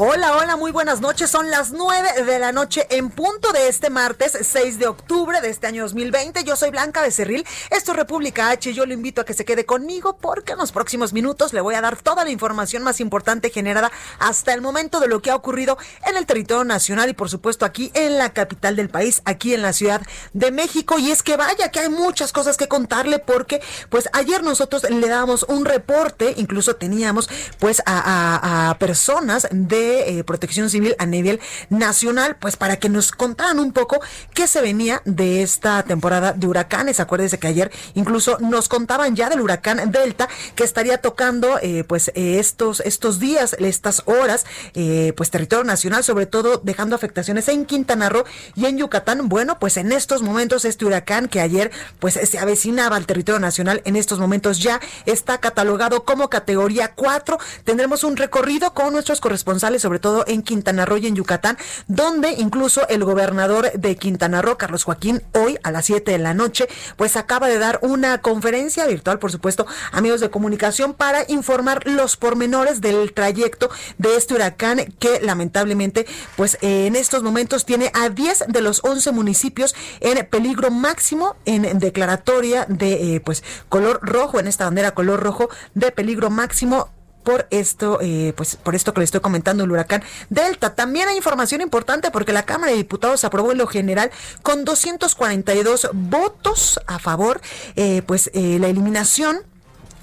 Hola, hola, muy buenas noches. Son las 9 de la noche en punto de este martes 6 de octubre de este año 2020. Yo soy Blanca Becerril. Esto es República H. Yo lo invito a que se quede conmigo porque en los próximos minutos le voy a dar toda la información más importante generada hasta el momento de lo que ha ocurrido en el territorio nacional y por supuesto aquí en la capital del país, aquí en la Ciudad de México. Y es que vaya que hay muchas cosas que contarle porque pues ayer nosotros le damos un reporte, incluso teníamos pues a personas de eh, protección Civil a nivel nacional, pues para que nos contaran un poco qué se venía de esta temporada de huracanes. Acuérdense que ayer incluso nos contaban ya del huracán Delta que estaría tocando eh, pues eh, estos, estos días, estas horas, pues territorio nacional, sobre todo dejando afectaciones en Quintana Roo y en Yucatán. Bueno, pues en estos momentos este huracán que ayer pues se avecinaba al territorio nacional, en estos momentos ya está catalogado como categoría 4. Tendremos un recorrido con nuestros corresponsales sobre todo en Quintana Roo y en Yucatán, donde incluso el gobernador de Quintana Roo, Carlos Joaquín, hoy a las 7 de la noche, pues acaba de dar una conferencia virtual, por supuesto, amigos de comunicación, para informar los pormenores del trayecto de este huracán que lamentablemente, pues en estos momentos tiene a 10 de los 11 municipios en peligro máximo en declaratoria de eh, pues color rojo, en esta bandera color rojo de peligro máximo por esto, eh, pues por esto que le estoy comentando, el huracán Delta. También hay información importante porque la Cámara de Diputados aprobó en lo general con 242 votos a favor, eh, pues eh, la eliminación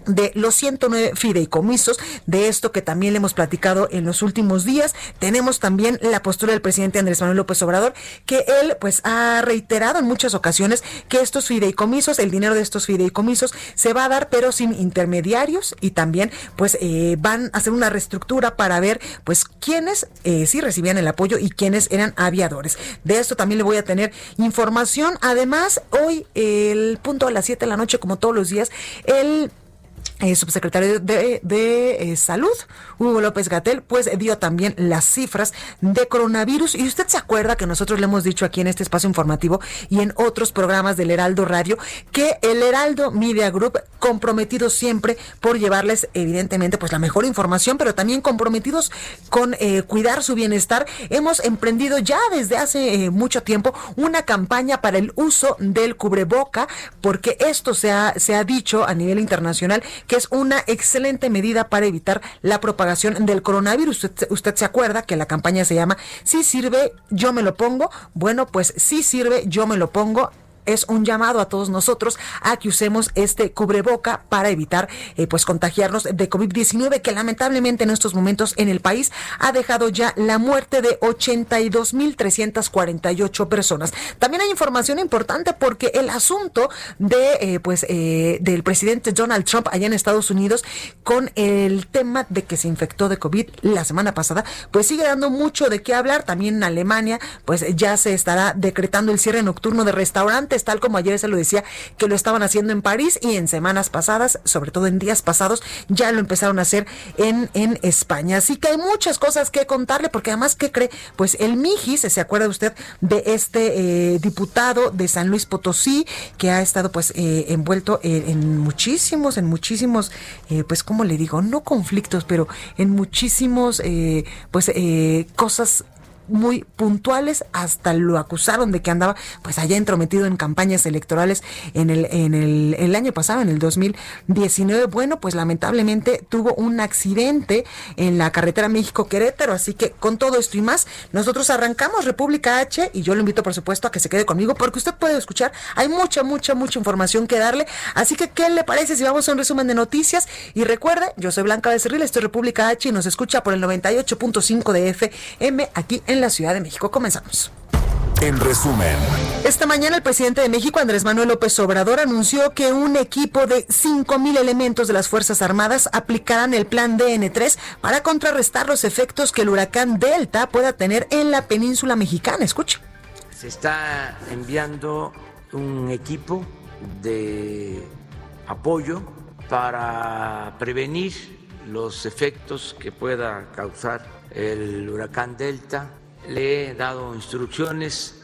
de los 109 fideicomisos, de esto que también le hemos platicado en los últimos días. Tenemos también la postura del presidente Andrés Manuel López Obrador, que él pues ha reiterado en muchas ocasiones que estos fideicomisos, el dinero de estos fideicomisos se va a dar pero sin intermediarios y también pues eh, van a hacer una reestructura para ver pues quiénes eh, sí recibían el apoyo y quiénes eran aviadores. De esto también le voy a tener información. Además, hoy el punto a las 7 de la noche, como todos los días, el eh, subsecretario de, eh, Salud, Hugo López Gatel, pues dio también las cifras de coronavirus. Y usted se acuerda que nosotros le hemos dicho aquí en este espacio informativo y en otros programas del Heraldo Radio que el Heraldo Media Group, comprometido siempre por llevarles, evidentemente, pues la mejor información, pero también comprometidos con eh, cuidar su bienestar, hemos emprendido ya desde hace mucho tiempo una campaña para el uso del cubreboca, porque esto se ha, se ha dicho a nivel internacional que es una excelente medida para evitar la propagación del coronavirus. Usted, se acuerda que la campaña se llama Si sirve, yo me lo pongo. Bueno, pues si sirve, yo me lo pongo es un llamado a todos nosotros a que usemos este cubreboca para evitar eh, pues contagiarnos de COVID-19 que lamentablemente en estos momentos en el país ha dejado ya la muerte de 82.348 personas. También hay información importante porque el asunto de eh, pues eh, del presidente Donald Trump allá en Estados Unidos con el tema de que se infectó de COVID la semana pasada, pues sigue dando mucho de qué hablar. También en Alemania, pues ya se estará decretando el cierre nocturno de restaurantes tal como ayer se lo decía que lo estaban haciendo en París y en semanas pasadas, sobre todo en días pasados, ya lo empezaron a hacer en, en España. Así que hay muchas cosas que contarle, porque además, ¿qué cree? Pues el Mijis, ¿se acuerda usted de este eh, diputado de San Luis Potosí que ha estado pues eh, envuelto en, muchísimos, en muchísimos, eh, pues, ¿cómo le digo? No conflictos, pero en muchísimos, pues, cosas muy puntuales, hasta lo acusaron de que andaba pues allá entrometido en campañas electorales en el, en el, el año pasado, en el 2019. Bueno, pues lamentablemente tuvo un accidente en la carretera México-Querétaro, así que con todo esto y más, nosotros arrancamos República H y yo lo invito por supuesto a que se quede conmigo porque usted puede escuchar, hay mucha, mucha, mucha información que darle, así que ¿qué le parece si vamos a un resumen de noticias? Y recuerde, yo soy Blanca Becerril, esto es República H y nos escucha por el 98.5 de FM aquí en la Ciudad de México. Comenzamos. En resumen, esta mañana el presidente de México, Andrés Manuel López Obrador, anunció que un equipo de 5.000 elementos de las Fuerzas Armadas aplicarán el plan DN3 para contrarrestar los efectos que el huracán Delta pueda tener en la península mexicana. Escucha. Se está enviando un equipo de apoyo para prevenir los efectos que pueda causar el huracán Delta. Le he dado instrucciones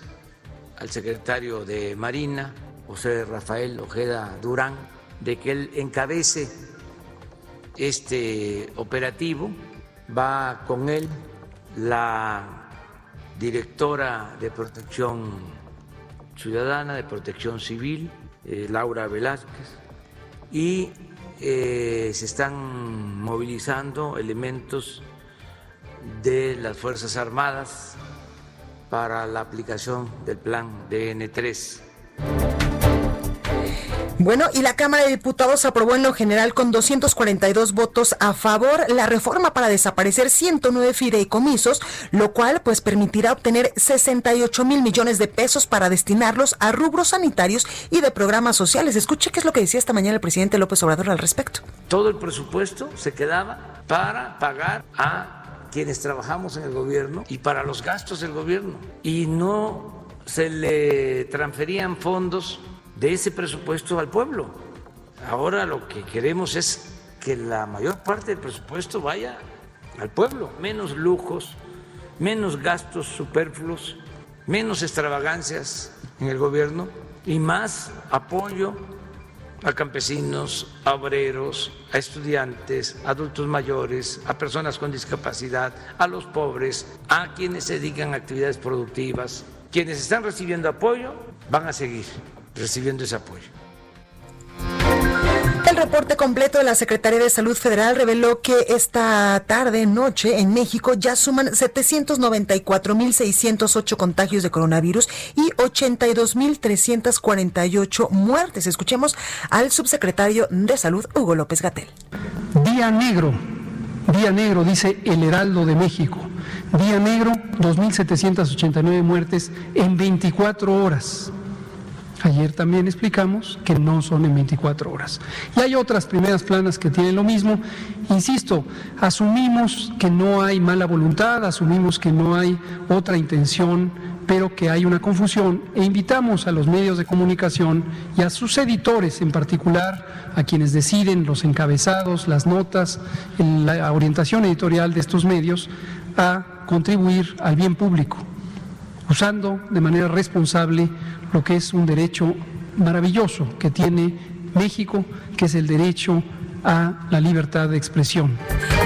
al secretario de Marina, José Rafael Ojeda Durán, de que él encabece este operativo. Va con él la directora de Protección Ciudadana, de Protección Civil, eh, Laura Velázquez, y eh, se están movilizando elementos de las Fuerzas Armadas para la aplicación del plan DN3. Bueno, y la Cámara de Diputados aprobó en lo general con 242 votos a favor la reforma para desaparecer 109 fideicomisos, lo cual pues permitirá obtener 68 mil millones de pesos para destinarlos a rubros sanitarios y de programas sociales. Escuche qué es lo que decía esta mañana el presidente López Obrador al respecto. Todo el presupuesto se quedaba para pagar a quienes trabajamos en el gobierno y para los gastos del gobierno. Y no se le transferían fondos de ese presupuesto al pueblo. Ahora lo que queremos es que la mayor parte del presupuesto vaya al pueblo, menos lujos, menos gastos superfluos, menos extravagancias en el gobierno y más apoyo a campesinos, a obreros, a estudiantes, a adultos mayores, a personas con discapacidad, a los pobres, a quienes se dedican a actividades productivas. Quienes están recibiendo apoyo van a seguir recibiendo ese apoyo. El reporte completo de la Secretaría de Salud Federal reveló que esta tarde, noche, en México ya suman 794.608 contagios de coronavirus y 82.348 muertes. Escuchemos al subsecretario de Salud, Hugo López Gatel. Día negro, día negro, dice el Heraldo de México. Día negro, 2.789 muertes en 24 horas. Ayer también explicamos que no son en 24 horas. Y hay otras primeras planas que tienen lo mismo. Insisto, asumimos que no hay mala voluntad, asumimos que no hay otra intención, pero que hay una confusión e invitamos a los medios de comunicación y a sus editores en particular, a quienes deciden los encabezados, las notas, la orientación editorial de estos medios, a contribuir al bien público, usando de manera responsable lo que es un derecho maravilloso que tiene México, que es el derecho a la libertad de expresión.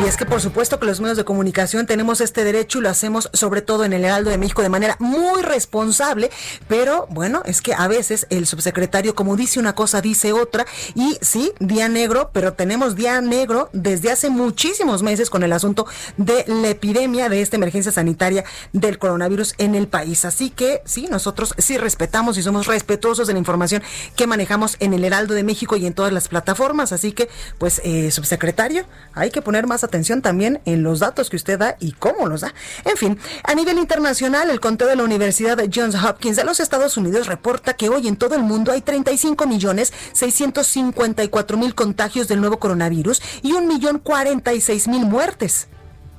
Y es que por supuesto que los medios de comunicación tenemos este derecho y lo hacemos sobre todo en el Heraldo de México de manera muy responsable, pero bueno, es que a veces el subsecretario como dice una cosa dice otra. Y sí, día negro, pero tenemos día negro desde hace muchísimos meses con el asunto de la epidemia de esta emergencia sanitaria del coronavirus en el país. Así que sí, nosotros sí respetamos y somos respetuosos de la información que manejamos en el Heraldo de México y en todas las plataformas, así que pues eh, subsecretario, hay que poner más atención también en los datos que usted da y cómo los da. En fin, a nivel internacional, el conteo de la Universidad de Johns Hopkins de los Estados Unidos reporta que hoy en todo el mundo hay 35 millones 654 mil contagios del nuevo coronavirus y un millón 46 mil muertes.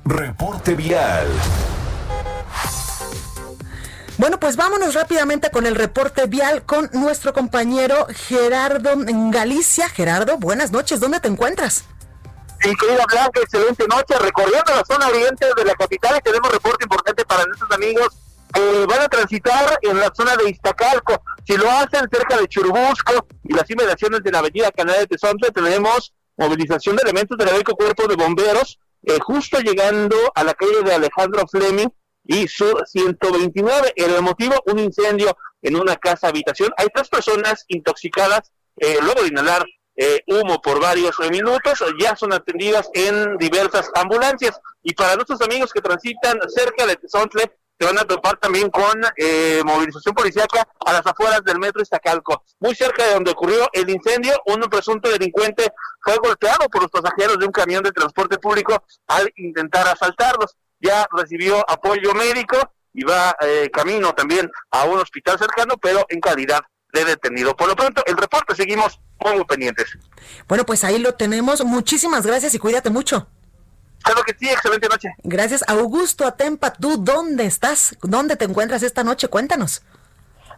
Reporte vial. Bueno, pues vámonos rápidamente con el reporte vial con nuestro compañero Gerardo en Galicia. Gerardo, buenas noches, ¿dónde te encuentras? Sí, querida Blanca, excelente noche. Recorriendo la zona oriente de la capital tenemos reporte importante para nuestros amigos que van a transitar en la zona de Iztacalco. Si lo hacen cerca de Churubusco y las inmediaciones de la avenida Canal de Tezontle, tenemos movilización de elementos del Cuerpo de Bomberos, eh, justo llegando a la calle de Alejandro Fleming y Sur 129. El motivo, un incendio en una casa habitación. Hay tres personas intoxicadas eh, luego de inhalar eh, humo por varios minutos, ya son atendidas en diversas ambulancias. Y para nuestros amigos que transitan cerca de Tezontle, se van a topar también con eh, movilización policíaca a las afueras del metro Iztacalco. Muy cerca de donde ocurrió el incendio, un presunto delincuente fue golpeado por los pasajeros de un camión de transporte público al intentar asaltarlos. Ya recibió apoyo médico y va eh, camino también a un hospital cercano, pero en calidad de detenido. Por lo pronto, el reporte seguimos muy pendientes. Bueno, pues ahí lo tenemos. Muchísimas gracias y cuídate mucho. Claro que sí, excelente noche. Gracias, Augusto Atempa. ¿Tú dónde estás? ¿Dónde te encuentras esta noche? Cuéntanos.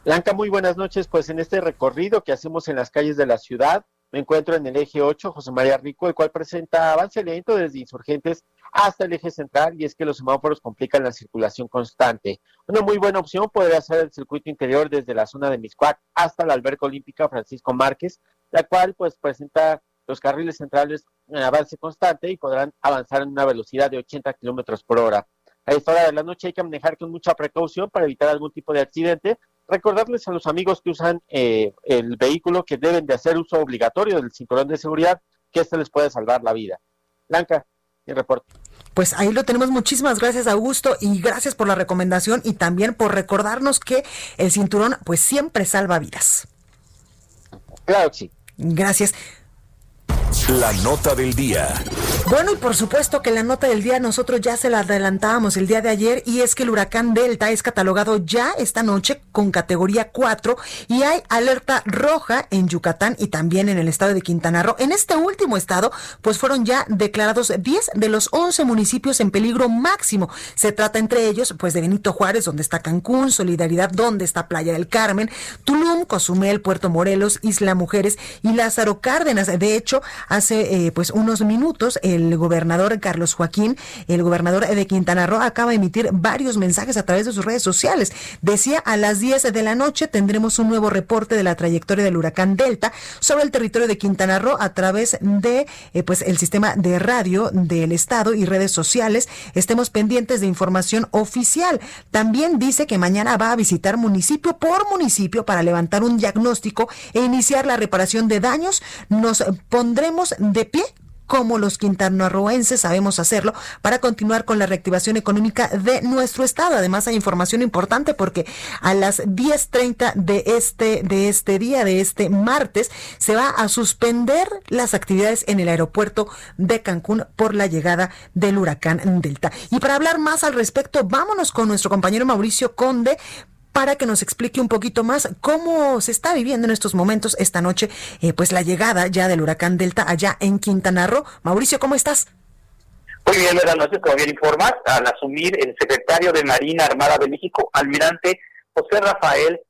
Blanca, muy buenas noches. Pues en este recorrido que hacemos en las calles de la ciudad, me encuentro en el eje 8, José María Rico, el cual presenta avance lento desde insurgentes hasta el eje central y es que los semáforos complican la circulación constante. Una muy buena opción podría ser el circuito interior desde la zona de Miscuac hasta la alberca olímpica Francisco Márquez, la cual pues presenta los carriles centrales en avance constante y podrán avanzar en una velocidad de 80 kilómetros por hora. A esta hora de la noche hay que manejar con mucha precaución para evitar algún tipo de accidente. Recordarles a los amigos que usan eh, el vehículo que deben de hacer uso obligatorio del cinturón de seguridad, que este les puede salvar la vida. Blanca, el reporte. Pues ahí lo tenemos. Muchísimas gracias, Augusto, y gracias por la recomendación y también por recordarnos que el cinturón, pues siempre salva vidas. Claro que sí. Gracias. La nota del día. Bueno, y por supuesto que la nota del día nosotros ya se la adelantábamos el día de ayer y es que el huracán Delta es catalogado ya esta noche con categoría 4 y hay alerta roja en Yucatán y también en el estado de Quintana Roo. En este último estado, pues fueron ya declarados 10 de los 11 municipios en peligro máximo. Se trata entre ellos, pues de Benito Juárez, donde está Cancún, Solidaridad, donde está Playa del Carmen, Tulum, Cozumel, Puerto Morelos, Isla Mujeres y Lázaro Cárdenas. De hecho, hace eh, pues unos minutos el gobernador Carlos Joaquín, el gobernador de Quintana Roo, acaba de emitir varios mensajes a través de sus redes sociales. Decía a las 10 de la noche tendremos un nuevo reporte de la trayectoria del huracán Delta sobre el territorio de Quintana Roo a través de eh, pues el sistema de radio del estado y redes sociales. Estemos pendientes de información oficial. También dice que mañana va a visitar municipio por municipio para levantar un diagnóstico e iniciar la reparación de daños. Nos pondremos de pie como los quintanarroenses sabemos hacerlo para continuar con la reactivación económica de nuestro estado. Además hay información importante porque a las 10:30 de este de este día de este martes se va a suspender las actividades en el aeropuerto de Cancún por la llegada del huracán Delta. Y para hablar más al respecto, vámonos con nuestro compañero Mauricio Conde para que nos explique un poquito más cómo se está viviendo en estos momentos esta noche, eh, pues la llegada ya del huracán Delta allá en Quintana Roo. Mauricio, ¿cómo estás? Muy bien, buenas noches, como bien informas, al asumir el secretario de Marina Armada de México, almirante José Rafael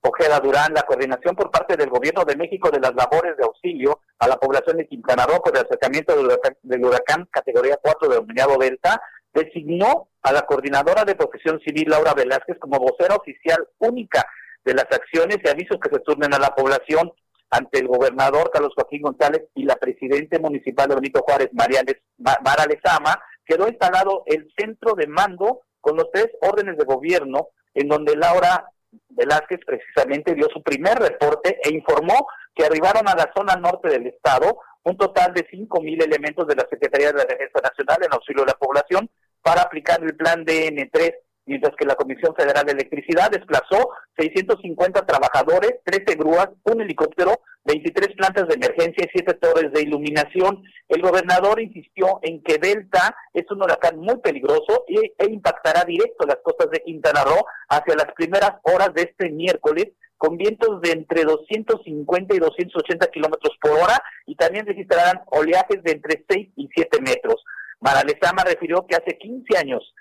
Ojeda Durán, la coordinación por parte del gobierno de México de las labores de auxilio a la población de Quintana Roo por el acercamiento del huracán, del huracán categoría 4 denominado Delta, designó a la coordinadora de protección civil, Laura Velázquez, como vocera oficial única de las acciones y avisos que se turnen a la población ante el gobernador Carlos Joaquín González y la presidente municipal de Benito Juárez, María Mara Lezama, quedó instalado el centro de mando con los tres órdenes de gobierno, en donde Laura Velázquez precisamente dio su primer reporte e informó que arribaron a la zona norte del estado un total de 5.000 elementos de la Secretaría de la Defensa Nacional en auxilio de la población para aplicar el plan DN3, mientras que la Comisión Federal de Electricidad desplazó 650 trabajadores, 13 grúas, un helicóptero, 23 plantas de emergencia y 7 torres de iluminación. El gobernador insistió en que Delta es un huracán muy peligroso y, e impactará directo las costas de Quintana Roo hacia las primeras horas de este miércoles con vientos de entre 250 y 280 kilómetros por hora y también registrarán oleajes de entre 6 y 7 metros. Maralezama refirió que hace 15 años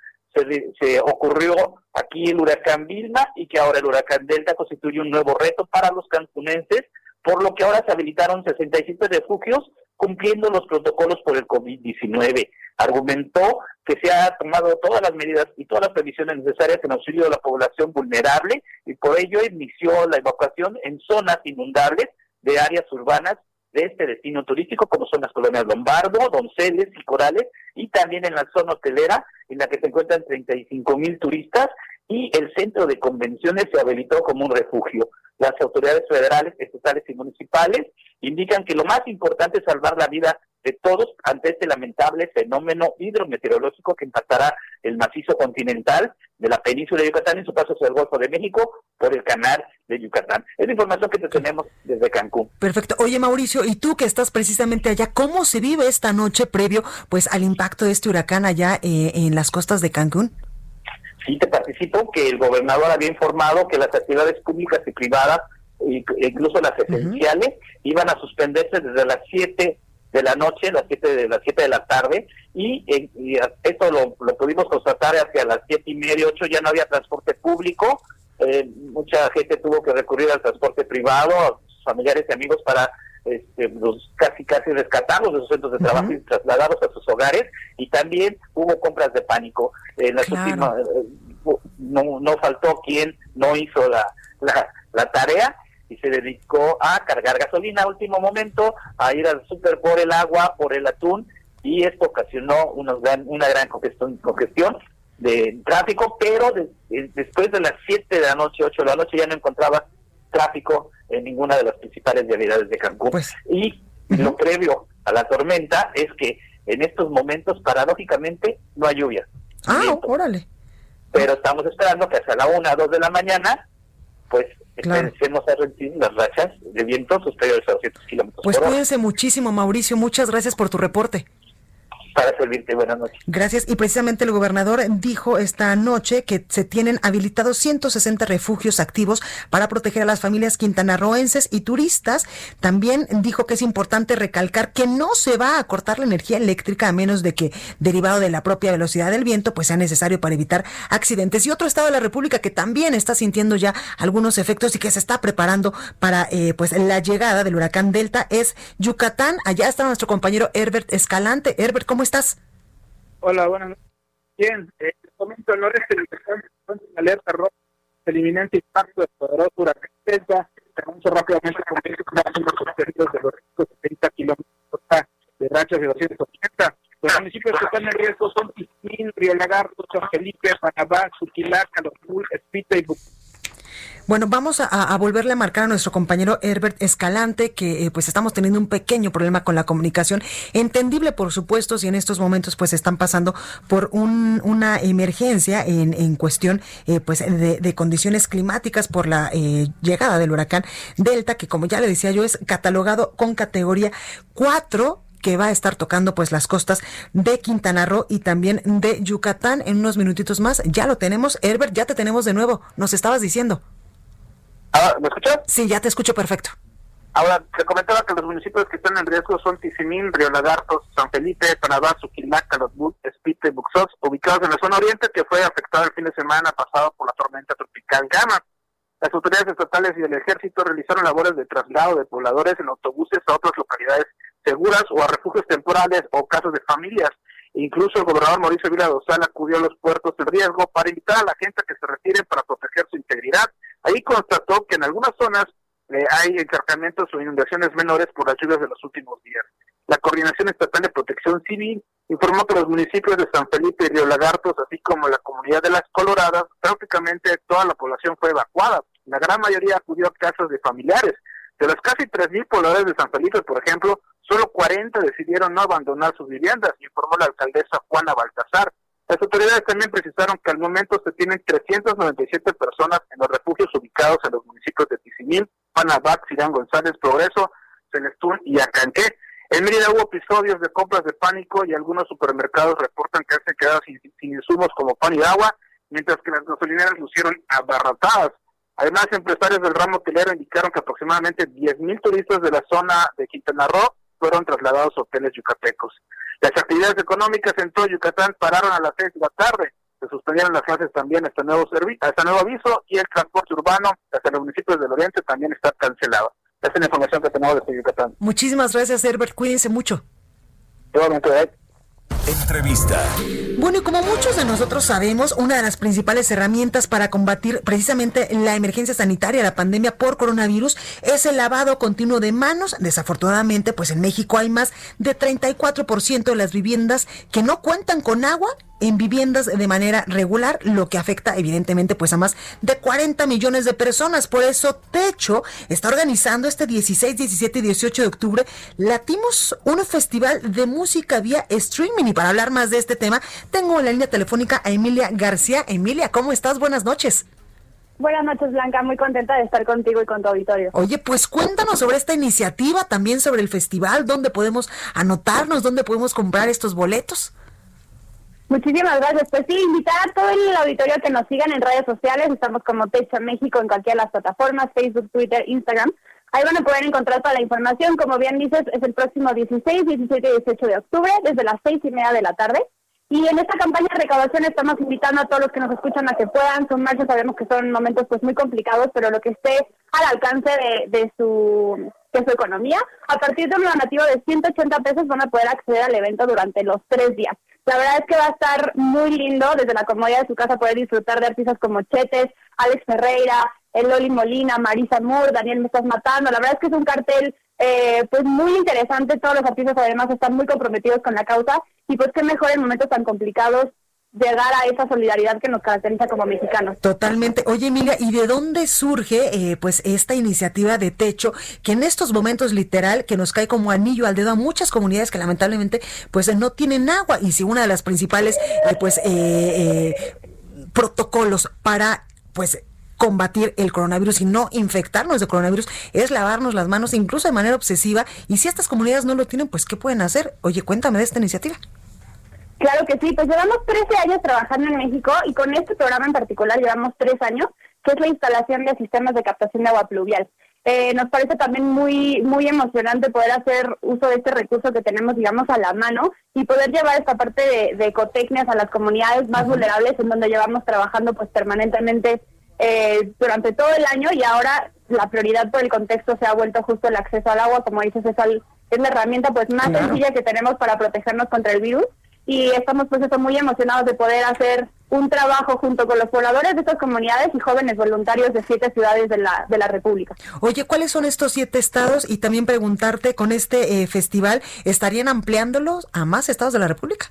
se, ocurrió aquí el huracán Vilma y que ahora el huracán Delta constituye un nuevo reto para los cancunenses, por lo que ahora se habilitaron 67 refugios cumpliendo los protocolos por el COVID-19. Argumentó que se han tomado todas las medidas y todas las previsiones necesarias en auxilio de la población vulnerable y por ello inició la evacuación en zonas inundables de áreas urbanas de este destino turístico, como son las colonias Lombardo, Donceles y Corales, y también en la zona hotelera, en la que se encuentran 35 mil turistas, y el centro de convenciones se habilitó como un refugio. Las autoridades federales, estatales y municipales indican que lo más importante es salvar la vida de todos ante este lamentable fenómeno hidrometeorológico que impactará el macizo continental de la península de Yucatán en su paso hacia el Golfo de México por el canal de Yucatán. Es la información que tenemos desde Cancún. Perfecto. Oye, Mauricio, y tú que estás precisamente allá, ¿cómo se vive esta noche previo pues al impacto de este huracán allá eh, en las costas de Cancún? Sí, te participo que el gobernador había informado que las actividades públicas y privadas, incluso las esenciales, iban a suspenderse desde las 7 de la noche, las 7 de las 7 de la tarde, y, esto lo, pudimos constatar hacia las siete y media, 8 ya no había transporte público, eh, mucha gente tuvo que recurrir al transporte privado, sus familiares y amigos para este, los casi casi rescatarlos de sus centros de trabajo y trasladarlos a sus hogares y también hubo compras de pánico en las últimas eh, no, no faltó quien no hizo la, la, la tarea y se dedicó a cargar gasolina a último momento, a ir al súper por el agua, por el atún, y esto ocasionó una gran, una gran congestión, congestión de tráfico, pero después de las 7 de la noche, 8 de la noche, ya no encontraba tráfico en ninguna de las principales vialidades de Cancún. Pues, y lo previo a la tormenta es que en estos momentos, paradójicamente, no hay lluvia. Ah, órale. Pero estamos esperando que hasta la 1 o 2 de la mañana, pues empecemos a recibir las rachas de viento superiores a 200 kilómetros Pues cuídense muchísimo, Mauricio. Muchas gracias por tu reporte para servirte. Buenas noches. Gracias. Y precisamente el gobernador dijo esta noche que se tienen habilitados 160 refugios activos para proteger a las familias quintanarroenses y turistas. También dijo que es importante recalcar que no se va a cortar la energía eléctrica a menos de que, derivado de la propia velocidad del viento, pues sea necesario para evitar accidentes. Y otro estado de la República que también está sintiendo ya algunos efectos y que se está preparando para eh, pues la llegada del huracán Delta es Yucatán. Allá está nuestro compañero Herbert Escalante. Herbert, ¿cómo estás? Hola, buenas noches. Bien, eh, el momento el noreste en alerta roja el inminente impacto del poderoso huracán Delta se anunció rápidamente con los territorios de los 70 kilómetros de rachas de 280. Los municipios que están en riesgo son Tizmín, Río Lagarto, San Felipe, Panamá, Suquilaca, Los Espita y Bucú. Bueno, vamos a, volverle a marcar a nuestro compañero Herbert Escalante que eh, pues estamos teniendo un pequeño problema con la comunicación. Entendible, por supuesto, si en estos momentos pues están pasando por una emergencia en, en cuestión eh, pues de, condiciones climáticas por la eh, llegada del huracán Delta, que como ya le decía yo es catalogado con categoría 4 que va a estar tocando pues las costas de Quintana Roo y también de Yucatán en unos minutitos más. Ya lo tenemos. Herbert, ya te tenemos de nuevo. Nos estabas diciendo. Ah, ¿Me escuchas? Sí, ya te escucho perfecto. Ahora, te comentaba que los municipios que están en riesgo son Tizimín, Río Lagartos, San Felipe, Panabá, Suquilaca, Los Espite y Buxos, ubicados en la zona oriente que fue afectada el fin de semana pasado por la tormenta tropical Gama. Las autoridades estatales y el ejército realizaron labores de traslado de pobladores en autobuses a otras localidades seguras o a refugios temporales o casos de familias. Incluso el gobernador Mauricio Vila Dosal acudió a los puertos de riesgo para invitar a la gente a que se retire para proteger su integridad Ahí constató que en algunas zonas eh, hay encharcamientos o inundaciones menores por las lluvias de los últimos días. La Coordinación Estatal de Protección Civil informó que los municipios de San Felipe y Río Lagartos, así como la comunidad de Las Coloradas, prácticamente toda la población fue evacuada. La gran mayoría acudió a casas de familiares. De los casi 3.000 pobladores de San Felipe, por ejemplo, solo 40 decidieron no abandonar sus viviendas, informó la alcaldesa Juana Baltasar. Las autoridades también precisaron que al momento se tienen 397 personas en los refugios ubicados en los municipios de Tizimín, Panabac, Sirán González, Progreso, Celestún y Acanqué. En Mérida hubo episodios de compras de pánico y algunos supermercados reportan que se quedado sin, insumos como pan y agua, mientras que las gasolineras lucieron abarrotadas. Además, empresarios del ramo hotelero indicaron que aproximadamente 10.000 turistas de la zona de Quintana Roo fueron trasladados a hoteles yucatecos. Las actividades económicas en todo Yucatán pararon a las seis de la tarde. Se suspendieron las clases también a este nuevo, este nuevo aviso y el transporte urbano hasta los municipios del oriente también está cancelado. Esa es la información que tenemos desde Yucatán. Muchísimas gracias, Herbert. Cuídense mucho. Entrevista. Bueno, y como muchos de nosotros sabemos, una de las principales herramientas para combatir precisamente la emergencia sanitaria, la pandemia por coronavirus, es el lavado continuo de manos. Desafortunadamente, pues en México hay más de 34% de las viviendas que no cuentan con agua en viviendas de manera regular, lo que afecta evidentemente pues a más de 40 millones de personas. Por eso Techo está organizando este 16, 17 y 18 de octubre Latimos un festival de música vía streaming y para hablar más de este tema tengo en la línea telefónica a Emilia García. Emilia, ¿cómo estás? Buenas noches. Buenas noches, Blanca. Muy contenta de estar contigo y con tu auditorio. Oye, pues cuéntanos sobre esta iniciativa, también sobre el festival, dónde podemos anotarnos, dónde podemos comprar estos boletos. Muchísimas gracias. Pues sí, invitar a todo el auditorio a que nos sigan en redes sociales. Estamos como Techa México en cualquiera de las plataformas, Facebook, Twitter, Instagram. Ahí van a poder encontrar toda la información. Como bien dices, es el próximo 16, 17 y 18 de octubre, desde las seis y media de la tarde. Y en esta campaña de recaudación estamos invitando a todos los que nos escuchan a que puedan sumarse. Sabemos que son momentos pues muy complicados, pero lo que esté al alcance de, su de su economía, a partir de un donativo de 180 pesos van a poder acceder al evento durante los tres días. La verdad es que va a estar muy lindo desde la comodidad de su casa poder disfrutar de artistas como Chetes, Alex Ferreira, Loli Molina, Marisa Moore, Daniel Me Estás Matando. La verdad es que es un cartel eh, pues muy interesante. Todos los artistas además están muy comprometidos con la causa y pues qué mejor en momentos tan complicados llegar a esa solidaridad que nos caracteriza como mexicanos. Totalmente. Oye, Emilia, ¿y de dónde surge eh, pues esta iniciativa de techo que en estos momentos literal que nos cae como anillo al dedo a muchas comunidades que lamentablemente pues no tienen agua y si una de las principales eh, pues eh, protocolos para pues combatir el coronavirus y no infectarnos de coronavirus es lavarnos las manos incluso de manera obsesiva. Y si estas comunidades no lo tienen pues qué pueden hacer oye cuéntame de esta iniciativa. Claro que sí, pues llevamos 13 años trabajando en México y con este programa en particular llevamos 3 años, que es la instalación de sistemas de captación de agua pluvial. Eh, nos parece también muy muy emocionante poder hacer uso de este recurso que tenemos, digamos, a la mano y poder llevar esta parte de, ecotecnias a las comunidades más vulnerables en donde llevamos trabajando pues permanentemente eh, durante todo el año y ahora la prioridad por el contexto se ha vuelto justo el acceso al agua, como dices, es, es la herramienta pues más sencilla que tenemos para protegernos contra el virus y estamos pues eso, muy emocionados de poder hacer un trabajo junto con los pobladores de estas comunidades y jóvenes voluntarios de siete ciudades de la, de la República. Oye, ¿cuáles son estos siete estados? Y también preguntarte, con este eh, festival, ¿estarían ampliándolos a más estados de la República?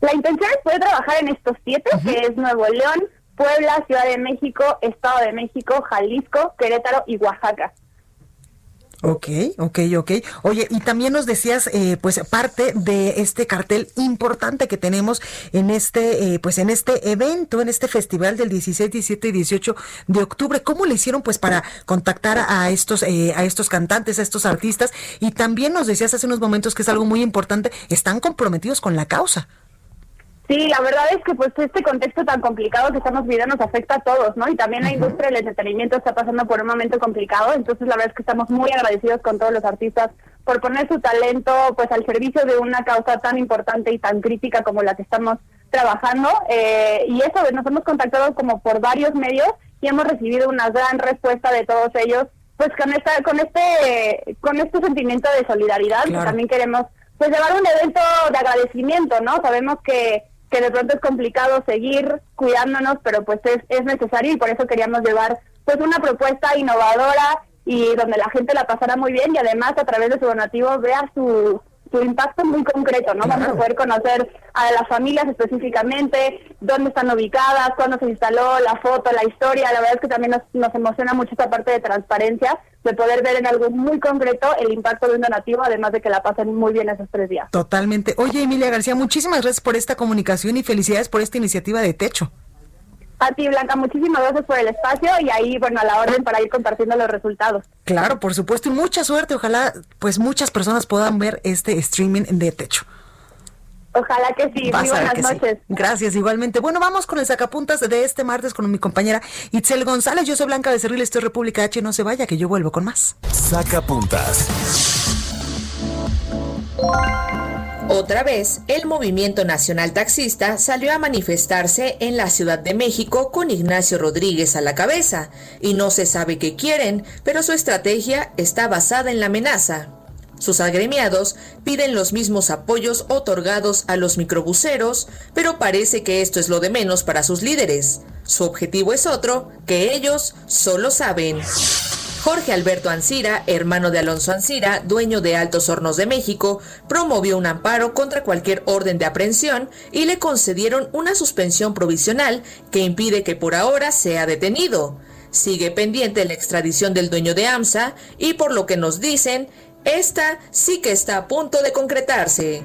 La intención es poder trabajar en estos siete, que es Nuevo León, Puebla, Ciudad de México, Estado de México, Jalisco, Querétaro y Oaxaca. Ok, ok, ok. Oye, y también nos decías, eh, pues parte de este cartel importante que tenemos en este, eh, pues en este evento, en este festival del 16, 17 y 18 de octubre. ¿Cómo le hicieron, pues, para contactar a estos, eh, a estos cantantes, a estos artistas? Y también nos decías hace unos momentos que es algo muy importante, están comprometidos con la causa. Sí, la verdad es que pues este contexto tan complicado que estamos viviendo nos afecta a todos, ¿no? Y también la industria del entretenimiento está pasando por un momento complicado, entonces la verdad es que estamos muy agradecidos con todos los artistas por poner su talento pues al servicio de una causa tan importante y tan crítica como la que estamos trabajando. Eh, y eso, nos hemos contactado como por varios medios y hemos recibido una gran respuesta de todos ellos, pues con esta, con este, con este sentimiento de solidaridad, que también queremos pues llevar un evento de agradecimiento, ¿no? Sabemos que que de pronto es complicado seguir cuidándonos, pero pues es, es necesario y por eso queríamos llevar pues una propuesta innovadora y donde la gente la pasara muy bien y además a través de su donativo vea su, su impacto muy concreto, ¿no? Vamos a poder conocer a las familias específicamente, dónde están ubicadas, cuándo se instaló, la foto, la historia. La verdad es que también nos, nos emociona mucho esta parte de transparencia, de poder ver en algo muy concreto el impacto de un donativo, además de que la pasen muy bien esos tres días. Totalmente. Oye, Emilia García, muchísimas gracias por esta comunicación y felicidades por esta iniciativa de Techo. A ti, Blanca, muchísimas gracias por el espacio y ahí, bueno, a la orden para ir compartiendo los resultados. Claro, por supuesto, y mucha suerte. Ojalá, pues, muchas personas puedan ver este streaming de techo. Ojalá que sí. Muy buenas noches. Gracias, igualmente. Bueno, vamos con el sacapuntas de este martes con mi compañera Itzel González. Yo soy Blanca de Cerril, estoy República H. No se vaya, que yo vuelvo con más. Sacapuntas. Otra vez, el Movimiento Nacional Taxista salió a manifestarse en la Ciudad de México con Ignacio Rodríguez a la cabeza, y no se sabe qué quieren, pero su estrategia está basada en la amenaza. Sus agremiados piden los mismos apoyos otorgados a los microbuseros, pero parece que esto es lo de menos para sus líderes. Su objetivo es otro, que ellos solo saben. Jorge Alberto Ancira, hermano de Alonso Ancira, dueño de Altos Hornos de México, promovió un amparo contra cualquier orden de aprehensión y le concedieron una suspensión provisional que impide que por ahora sea detenido. Sigue pendiente la extradición del dueño de AMSA y por lo que nos dicen, esta sí que está a punto de concretarse.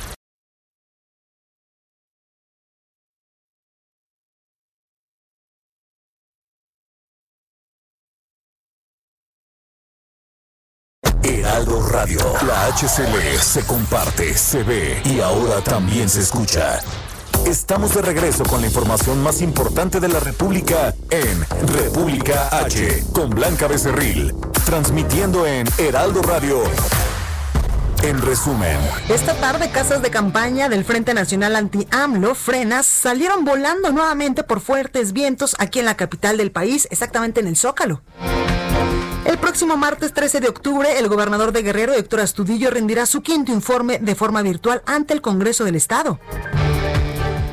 HCL se comparte, se ve y ahora también se escucha. Estamos de regreso con la información más importante de la República en República H, con Blanca Becerril, transmitiendo en Heraldo Radio. En resumen, Esta tarde, casas de campaña del Frente Nacional Anti-AMLO, Frenas, salieron volando nuevamente por fuertes vientos aquí en la capital del país, exactamente en el Zócalo. El próximo martes 13 de octubre, el gobernador de Guerrero, Héctor Astudillo, rendirá su quinto informe de forma virtual ante el Congreso del Estado.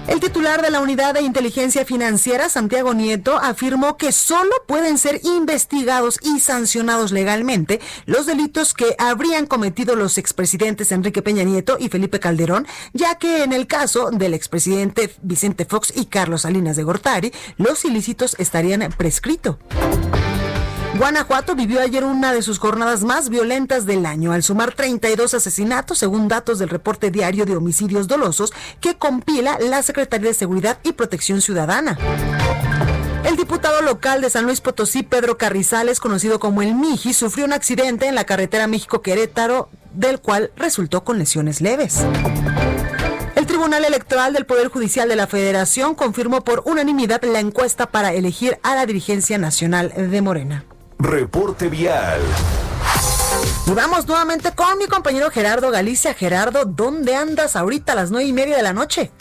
El titular de la Unidad de Inteligencia Financiera, Santiago Nieto, afirmó que solo pueden ser investigados y sancionados legalmente los delitos que habrían cometido los expresidentes Enrique Peña Nieto y Felipe Calderón, ya que en el caso del expresidente Vicente Fox y Carlos Salinas de Gortari, los ilícitos estarían prescritos. Guanajuato vivió ayer una de sus jornadas más violentas del año, al sumar 32 asesinatos, según datos del reporte diario de homicidios dolosos que compila la Secretaría de Seguridad y Protección Ciudadana. El diputado local de San Luis Potosí, Pedro Carrizales, conocido como el Miji, sufrió un accidente en la carretera México-Querétaro, del cual resultó con lesiones leves. El Tribunal Electoral del Poder Judicial de la Federación confirmó por unanimidad la encuesta para elegir a la dirigencia nacional de Morena. Reporte vial. Y vamos nuevamente con mi compañero Gerardo Galicia. Gerardo, ¿dónde andas ahorita a las nueve y media de la noche?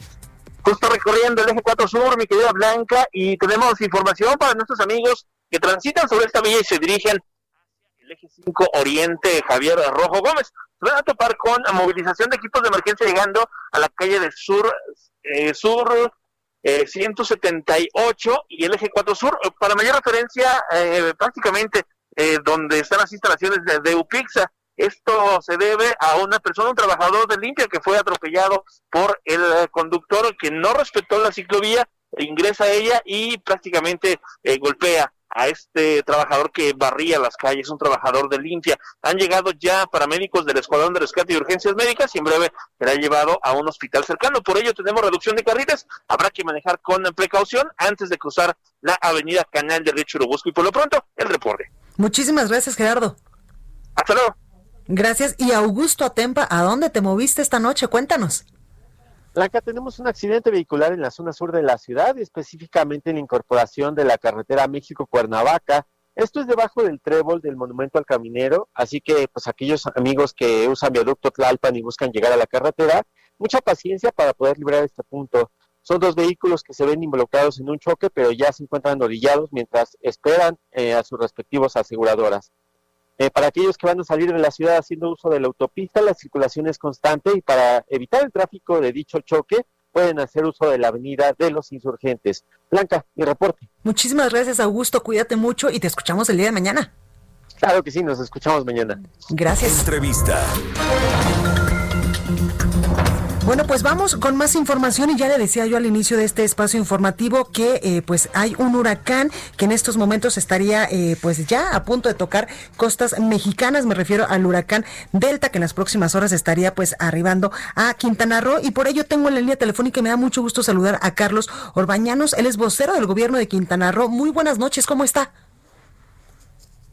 Justo recorriendo el eje 4 Sur, mi querida Blanca, y tenemos información para nuestros amigos que transitan sobre esta vía y se dirigen hacia el eje 5 Oriente Javier Rojo Gómez. Se van a topar con movilización de equipos de emergencia llegando a la calle del Sur, eh, Sur eh, 178 y el eje 4 Sur. Para mayor referencia, eh, prácticamente eh, donde están las instalaciones de, de UPIXA. Esto se debe a una persona, un trabajador de limpia que fue atropellado por el eh, conductor que no respetó la ciclovía, ingresa a ella y prácticamente eh, golpea a este trabajador que barría las calles, un trabajador de limpia. Han llegado ya paramédicos del Escuadrón de Rescate y Urgencias Médicas y en breve será llevado a un hospital cercano. Por ello tenemos reducción de carriles. Habrá que manejar con precaución antes de cruzar la avenida Canal de Río Churubusco. Y por lo pronto, el reporte. Muchísimas gracias, Gerardo. Hasta luego. Gracias. Y Augusto Atempa, ¿a dónde te moviste esta noche? Cuéntanos. Blanca, tenemos un accidente vehicular en la zona sur de la ciudad, específicamente en la incorporación de la carretera México-Cuernavaca. Esto es debajo del trébol del Monumento al Caminero, así que pues aquellos amigos que usan viaducto Tlalpan y buscan llegar a la carretera, mucha paciencia para poder librar este punto. Son dos vehículos que se ven involucrados en un choque, pero ya se encuentran orillados mientras esperan eh, a sus respectivos aseguradoras. Eh, para aquellos que van a salir de la ciudad haciendo uso de la autopista, la circulación es constante y para evitar el tráfico de dicho choque pueden hacer uso de la avenida de los insurgentes. Blanca, mi reporte. Muchísimas gracias, Augusto. Cuídate mucho y te escuchamos el día de mañana. Claro que sí, nos escuchamos mañana. Gracias. Entrevista. Bueno, pues vamos con más información y ya le decía yo al inicio de este espacio informativo que eh, pues hay un huracán que en estos momentos estaría eh, pues ya a punto de tocar costas mexicanas, me refiero al huracán Delta que en las próximas horas estaría pues arribando a Quintana Roo y por ello tengo en la línea telefónica y me da mucho gusto saludar a Carlos Orbañanos, él es vocero del gobierno de Quintana Roo. Muy buenas noches, ¿cómo está?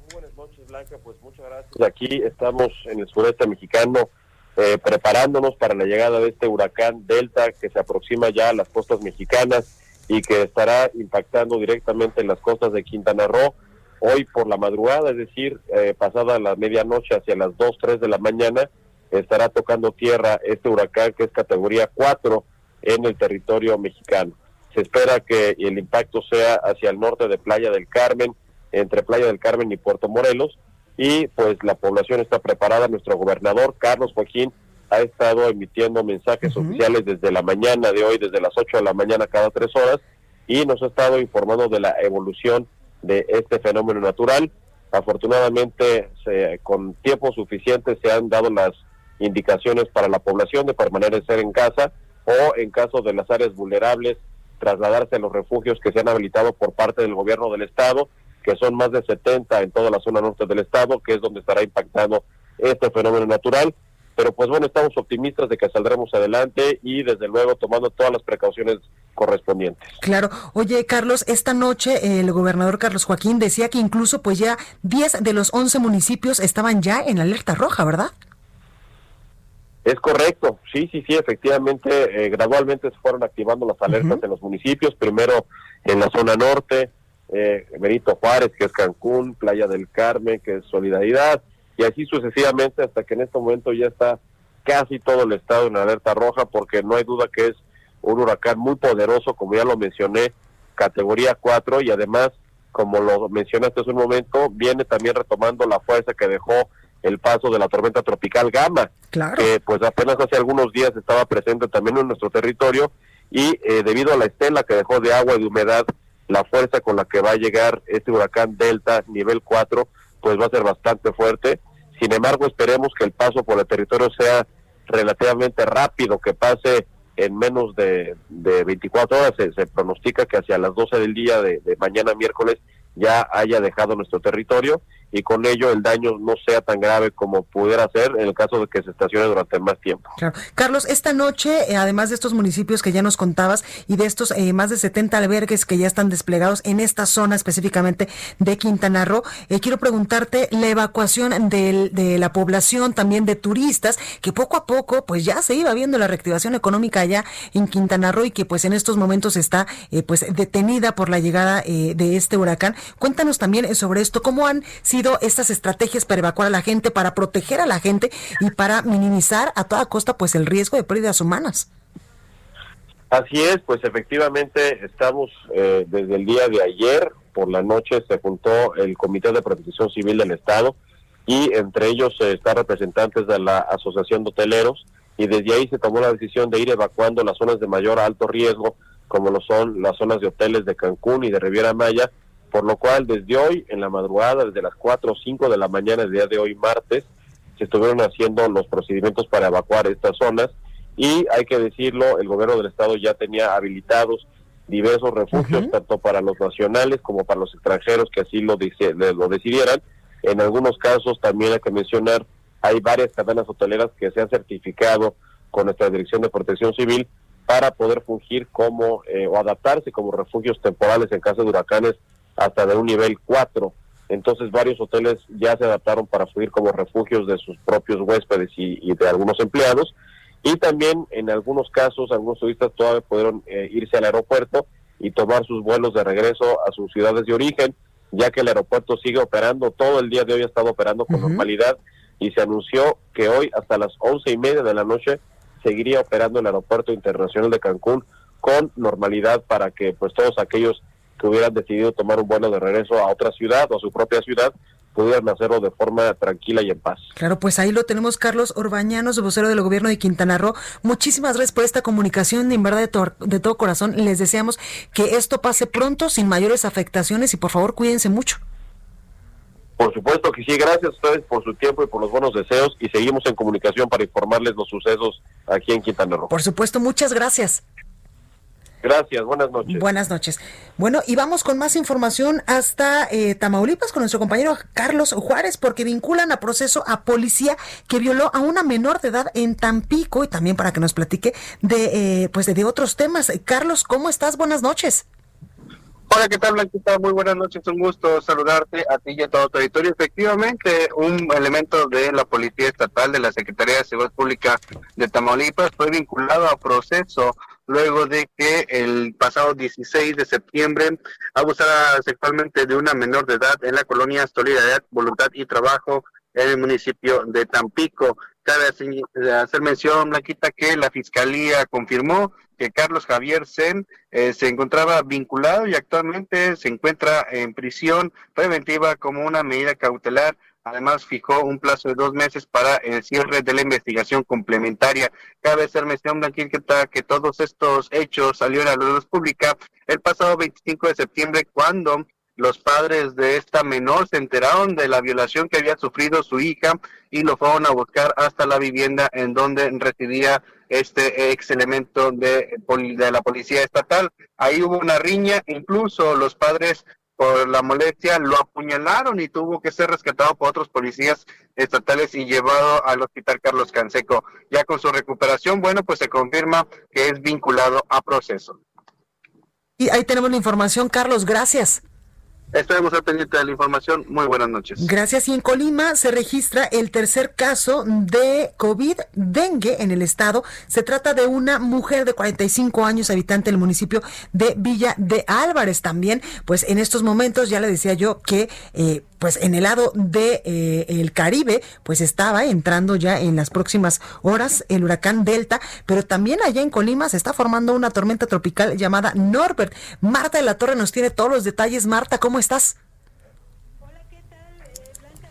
Muy buenas noches, Blanca, pues muchas gracias. Aquí estamos en el sureste mexicano eh, preparándonos para la llegada de este huracán Delta que se aproxima ya a las costas mexicanas y que estará impactando directamente en las costas de Quintana Roo hoy por la madrugada, es decir, eh, pasada la medianoche hacia las 2, 3 de la mañana, estará tocando tierra este huracán que es categoría 4 en el territorio mexicano. Se espera que el impacto sea hacia el norte de Playa del Carmen, entre Playa del Carmen y Puerto Morelos, y pues la población está preparada. Nuestro gobernador, Carlos Joaquín, ha estado emitiendo mensajes oficiales desde la mañana de hoy, desde las 8 de la mañana cada tres horas, y nos ha estado informando de la evolución de este fenómeno natural. Afortunadamente, con tiempo suficiente se han dado las indicaciones para la población de permanecer en casa o en caso de las áreas vulnerables trasladarse a los refugios que se han habilitado por parte del gobierno del estado que son más de 70 en toda la zona norte del estado, que es donde estará impactando este fenómeno natural. Pero pues bueno, estamos optimistas de que saldremos adelante y desde luego tomando todas las precauciones correspondientes. Claro. Oye, Carlos, esta noche el gobernador Carlos Joaquín decía que incluso pues ya 10 de los 11 municipios estaban ya en alerta roja, ¿verdad? Es correcto, sí, sí, sí, efectivamente, eh, gradualmente se fueron activando las alertas en los municipios, primero en la zona norte, eh, Benito Juárez, que es Cancún, Playa del Carmen, que es Solidaridad, y así sucesivamente hasta que en este momento ya está casi todo el estado en alerta roja, porque no hay duda que es un huracán muy poderoso, como ya lo mencioné, categoría 4, y además, como lo mencionaste hace un momento, viene también retomando la fuerza que dejó el paso de la tormenta tropical Gama, que pues apenas hace algunos días estaba presente también en nuestro territorio, y eh, debido a la estela que dejó de agua y de humedad la fuerza con la que va a llegar este huracán Delta nivel 4 pues va a ser bastante fuerte. Sin embargo, esperemos que el paso por el territorio sea relativamente rápido, que pase en menos de, de 24 horas. Se, pronostica que hacia las 12 del día de mañana miércoles ya haya dejado nuestro territorio y con ello el daño no sea tan grave como pudiera ser en el caso de que se estacione durante más tiempo. Carlos, esta noche, eh, además de estos municipios que ya nos contabas y de estos eh, más de 70 albergues que ya están desplegados en esta zona específicamente de Quintana Roo, eh, quiero preguntarte la evacuación de la población, también de turistas, que poco a poco pues ya se iba viendo la reactivación económica allá en Quintana Roo y que pues en estos momentos está pues detenida por la llegada de este huracán. Cuéntanos también sobre esto, cómo han sido estas estrategias para evacuar a la gente, para proteger a la gente y para minimizar a toda costa pues el riesgo de pérdidas humanas. Así es, pues efectivamente estamos eh, desde el día de ayer por la noche se juntó el Comité de Protección Civil del Estado y entre ellos eh, están representantes de la Asociación de Hoteleros y desde ahí se tomó la decisión de ir evacuando las zonas de mayor alto riesgo como lo son las zonas de hoteles de Cancún y de Riviera Maya por lo cual desde hoy en la madrugada, desde las 4 o 5 de la mañana del día de hoy martes, se estuvieron haciendo los procedimientos para evacuar estas zonas y hay que decirlo, el gobierno del estado ya tenía habilitados diversos refugios, tanto para los nacionales como para los extranjeros que así lo, lo decidieran. En algunos casos también hay que mencionar, hay varias cadenas hoteleras que se han certificado con nuestra Dirección de Protección Civil para poder fungir como eh, o adaptarse como refugios temporales en caso de huracanes hasta de un nivel 4. Entonces varios hoteles ya se adaptaron para subir como refugios de sus propios huéspedes y, de algunos empleados. Y también en algunos casos algunos turistas todavía pudieron eh, irse al aeropuerto y tomar sus vuelos de regreso a sus ciudades de origen, ya que el aeropuerto sigue operando, todo el día de hoy ha estado operando con normalidad y se anunció que hoy hasta las once y media de la noche seguiría operando el aeropuerto internacional de Cancún con normalidad para que pues todos aquellos que hubieran decidido tomar un vuelo de regreso a otra ciudad o a su propia ciudad, pudieran hacerlo de forma tranquila y en paz. Claro, pues ahí lo tenemos, Carlos Orbañanos, vocero del gobierno de Quintana Roo. Muchísimas gracias por esta comunicación, en verdad de, de todo corazón. Les deseamos que esto pase pronto, sin mayores afectaciones y por favor cuídense mucho. Por supuesto que sí, gracias a ustedes por su tiempo y por los buenos deseos y seguimos en comunicación para informarles los sucesos aquí en Quintana Roo. Por supuesto, muchas gracias. Gracias, buenas noches. Buenas noches. Bueno, y vamos con más información hasta eh, Tamaulipas con nuestro compañero Carlos Juárez, porque vinculan a proceso a policía que violó a una menor de edad en Tampico y también para que nos platique de, eh, pues de otros temas. Carlos, ¿cómo estás? Buenas noches. Hola, ¿qué tal, Blanquita? Muy buenas noches, un gusto saludarte a ti y a todo tu auditorio. Efectivamente, un elemento de la Policía Estatal de la Secretaría de Seguridad Pública de Tamaulipas fue vinculado a proceso luego de que el pasado 16 de septiembre abusara sexualmente de una menor de edad en la colonia Solidaridad, Voluntad y Trabajo en el municipio de Tampico. Cabe hacer mención, Blanquita, que la Fiscalía confirmó que Carlos Javier Sen eh, se encontraba vinculado y actualmente se encuentra en prisión preventiva como una medida cautelar. Además, fijó un plazo de dos meses para el cierre de la investigación complementaria. Cabe hacer mención, Blanquita, que todos estos hechos salieron a la luz pública el pasado 25 de septiembre, cuando los padres de esta menor se enteraron de la violación que había sufrido su hija y lo fueron a buscar hasta la vivienda en donde residía este ex elemento de, de la policía estatal. Ahí hubo una riña, incluso los padres por la molestia lo apuñalaron y tuvo que ser rescatado por otros policías estatales y llevado al hospital Carlos Canseco. Ya con su recuperación, bueno, pues se confirma que es vinculado a proceso. Y ahí tenemos la información, Carlos, gracias. Estaremos al pendiente de la información. Muy buenas noches. Gracias. Y en Colima se registra el tercer caso de COVID-dengue en el estado. Se trata de una mujer de 45 años, habitante del municipio de Villa de Álvarez también. Pues en estos momentos ya le decía yo que eh, pues en el lado de eh, el Caribe, pues estaba entrando ya en las próximas horas el huracán Delta, pero también allá en Colima se está formando una tormenta tropical llamada Norbert. Marta de la Torre nos tiene todos los detalles. Marta, ¿cómo estás?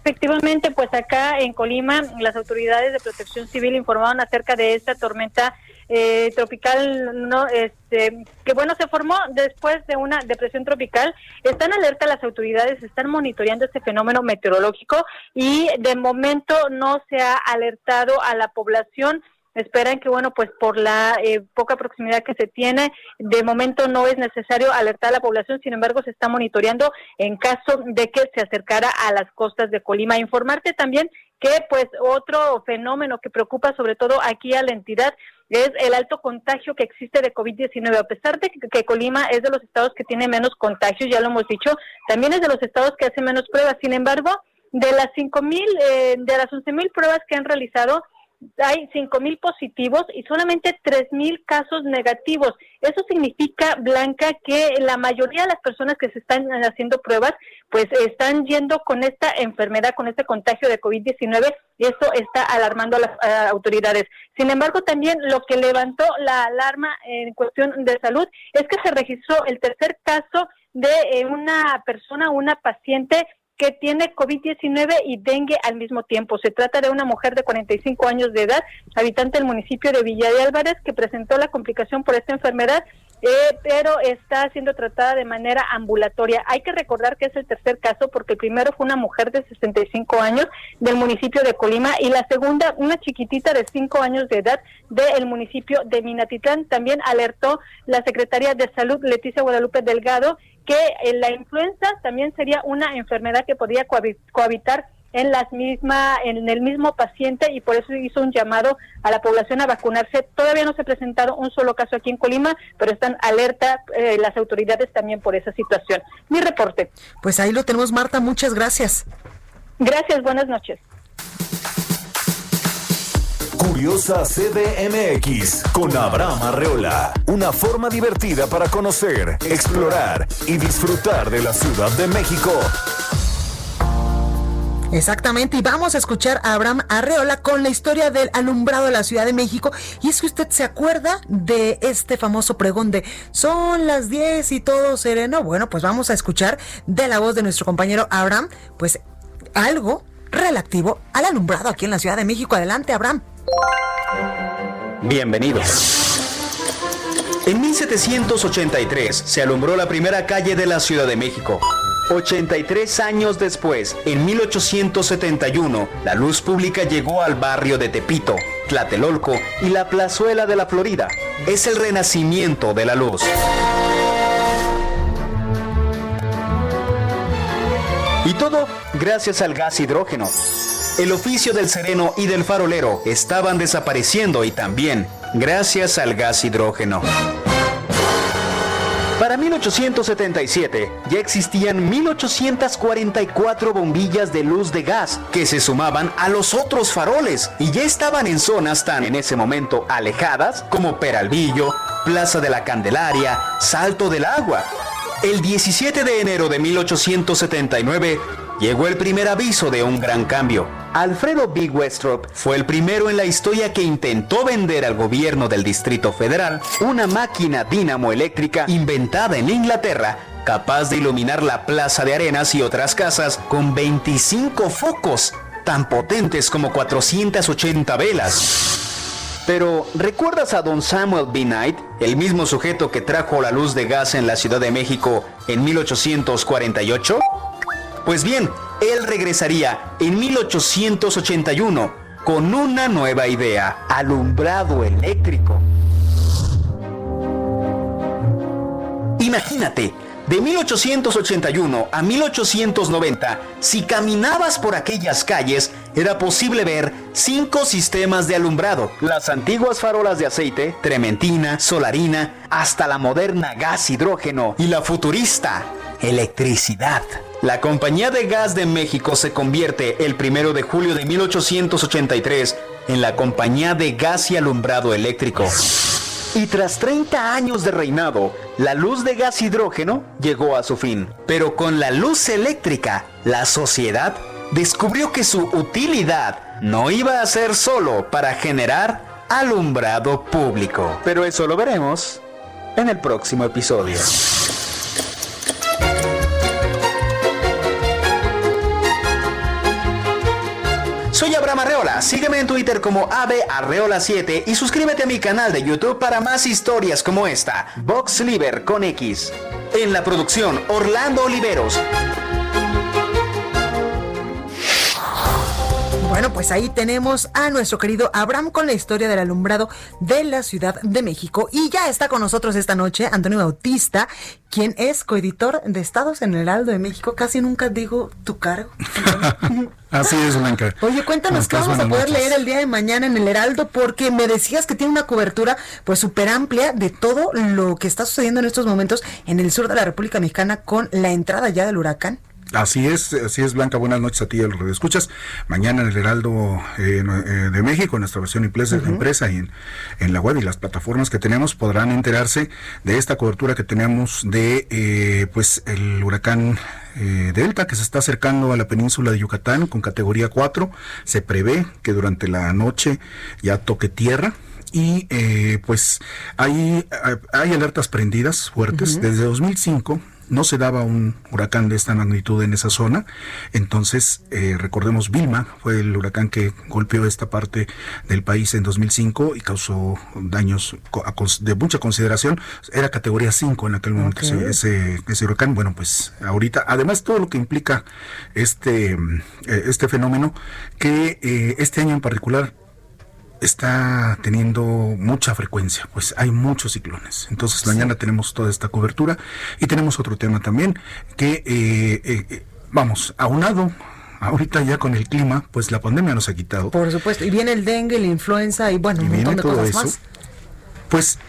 Efectivamente, pues acá en Colima las autoridades de protección civil informaron acerca de esta tormenta eh, tropical no este que bueno se formó después de una depresión tropical están alerta las autoridades están monitoreando este fenómeno meteorológico y de momento no se ha alertado a la población esperan que bueno pues por la eh, poca proximidad que se tiene de momento no es necesario alertar a la población sin embargo se está monitoreando en caso de que se acercara a las costas de Colima informarte también que pues otro fenómeno que preocupa sobre todo aquí a la entidad es el alto contagio que existe de COVID-19. A pesar de que, Colima es de los estados que tiene menos contagios, ya lo hemos dicho, también es de los estados que hace menos pruebas. Sin embargo, de las cinco mil, eh, de las once mil pruebas que han realizado, hay cinco mil positivos y solamente tres mil casos negativos. Eso significa, Blanca, que la mayoría de las personas que se están haciendo pruebas, pues están yendo con esta enfermedad, con este contagio de COVID-19 y eso está alarmando a las autoridades. Sin embargo, también lo que levantó la alarma en cuestión de salud es que se registró el tercer caso de eh, una persona, una paciente que tiene COVID-19 y dengue al mismo tiempo. Se trata de una mujer de 45 años de edad, habitante del municipio de Villa de Álvarez, que presentó la complicación por esta enfermedad eh, pero está siendo tratada de manera ambulatoria. Hay que recordar que es el tercer caso porque el primero fue una mujer de 65 años del municipio de Colima y la segunda una chiquitita de 5 años de edad del municipio de Minatitlán. También alertó la secretaria de Salud Leticia Guadalupe Delgado que eh, la influenza también sería una enfermedad que podría cohabitar en las misma en el mismo paciente y por eso hizo un llamado a la población a vacunarse. Todavía no se ha presentado un solo caso aquí en Colima, pero están alerta eh, las autoridades también por esa situación. Mi reporte. Pues ahí lo tenemos, Marta. Muchas gracias. Gracias. Buenas noches. Curiosa CDMX con Abraham Arreola. Una forma divertida para conocer, explorar y disfrutar de la Ciudad de México. Exactamente, y vamos a escuchar a Abraham Arreola con la historia del alumbrado de la Ciudad de México. Y es que usted se acuerda de este famoso pregón de son las 10 y todo sereno. Bueno, pues vamos a escuchar de la voz de nuestro compañero Abraham, pues algo relativo al alumbrado aquí en la Ciudad de México. Adelante, Abraham. Bienvenidos. En 1783 se alumbró la primera calle de la Ciudad de México. 83 años después, en 1871, la luz pública llegó al barrio de Tepito, Tlatelolco y la plazuela de la Florida. Es el renacimiento de la luz. Y todo gracias al gas hidrógeno. El oficio del sereno y del farolero estaban desapareciendo y también gracias al gas hidrógeno. Para 1877 ya existían 1844 bombillas de luz de gas que se sumaban a los otros faroles y ya estaban en zonas tan en ese momento alejadas como Peralvillo, Plaza de la Candelaria, Salto del Agua. El 17 de enero de 1879 llegó el primer aviso de un gran cambio. Alfredo Big Westrop fue el primero en la historia que intentó vender al gobierno del Distrito Federal una máquina dínamo eléctrica inventada en Inglaterra capaz de iluminar la Plaza de Arenas y otras casas con 25 focos, tan potentes como 480 velas. Pero, ¿recuerdas a don Samuel B. Knight, el mismo sujeto que trajo la luz de gas en la Ciudad de México en 1848? Pues bien, él regresaría en 1881 con una nueva idea, alumbrado eléctrico. Imagínate, de 1881 a 1890, si caminabas por aquellas calles, era posible ver cinco sistemas de alumbrado. Las antiguas farolas de aceite, trementina, solarina, hasta la moderna gas hidrógeno y la futurista electricidad. La Compañía de Gas de México se convierte el primero de julio de 1883 en la Compañía de Gas y Alumbrado Eléctrico. Y tras 30 años de reinado, la luz de gas hidrógeno llegó a su fin. Pero con la luz eléctrica, la sociedad descubrió que su utilidad no iba a ser solo para generar alumbrado público. Pero eso lo veremos en el próximo episodio. Abraham Arreola, sígueme en Twitter como Arreola7 y suscríbete a mi canal de YouTube para más historias como esta, Box Liver con X. En la producción, Orlando Oliveros. Bueno, pues ahí tenemos a nuestro querido Abraham con la historia del alumbrado de la Ciudad de México. Y ya está con nosotros esta noche Antonio Bautista, quien es coeditor de Estados en el Heraldo de México. Casi nunca digo tu cargo. Así es, Blanca. Oye, cuéntanos qué vamos a poder leer el día de mañana en el Heraldo, porque me decías que tiene una cobertura pues súper amplia de todo lo que está sucediendo en estos momentos en el sur de la República Mexicana con la entrada ya del huracán. Así es, así es, Blanca. Buenas noches a ti, a los escuchas. Mañana en el Heraldo eh, eh, de México, en nuestra versión impresa, empresa y en, la web y las plataformas que tenemos podrán enterarse de esta cobertura que tenemos de eh, pues el huracán Delta que se está acercando a la península de Yucatán con categoría 4. Se prevé que durante la noche ya toque tierra y pues hay, hay alertas prendidas fuertes. Desde 2005 no se daba un huracán de esta magnitud en esa zona. Entonces, eh, recordemos, Vilma fue el huracán que golpeó esta parte del país en 2005 y causó daños de mucha consideración. Era categoría 5 en aquel momento ese, ese, huracán. Bueno, pues ahorita, además todo lo que implica este, eh, este fenómeno, que eh, este año en particular está teniendo mucha frecuencia, pues hay muchos ciclones. Entonces mañana tenemos toda esta cobertura y tenemos otro tema también que, eh, eh, eh, vamos, aunado ahorita ya con el clima, pues la pandemia nos ha quitado. Por supuesto, y viene el dengue, la influenza y bueno, un montón de cosas más. Pues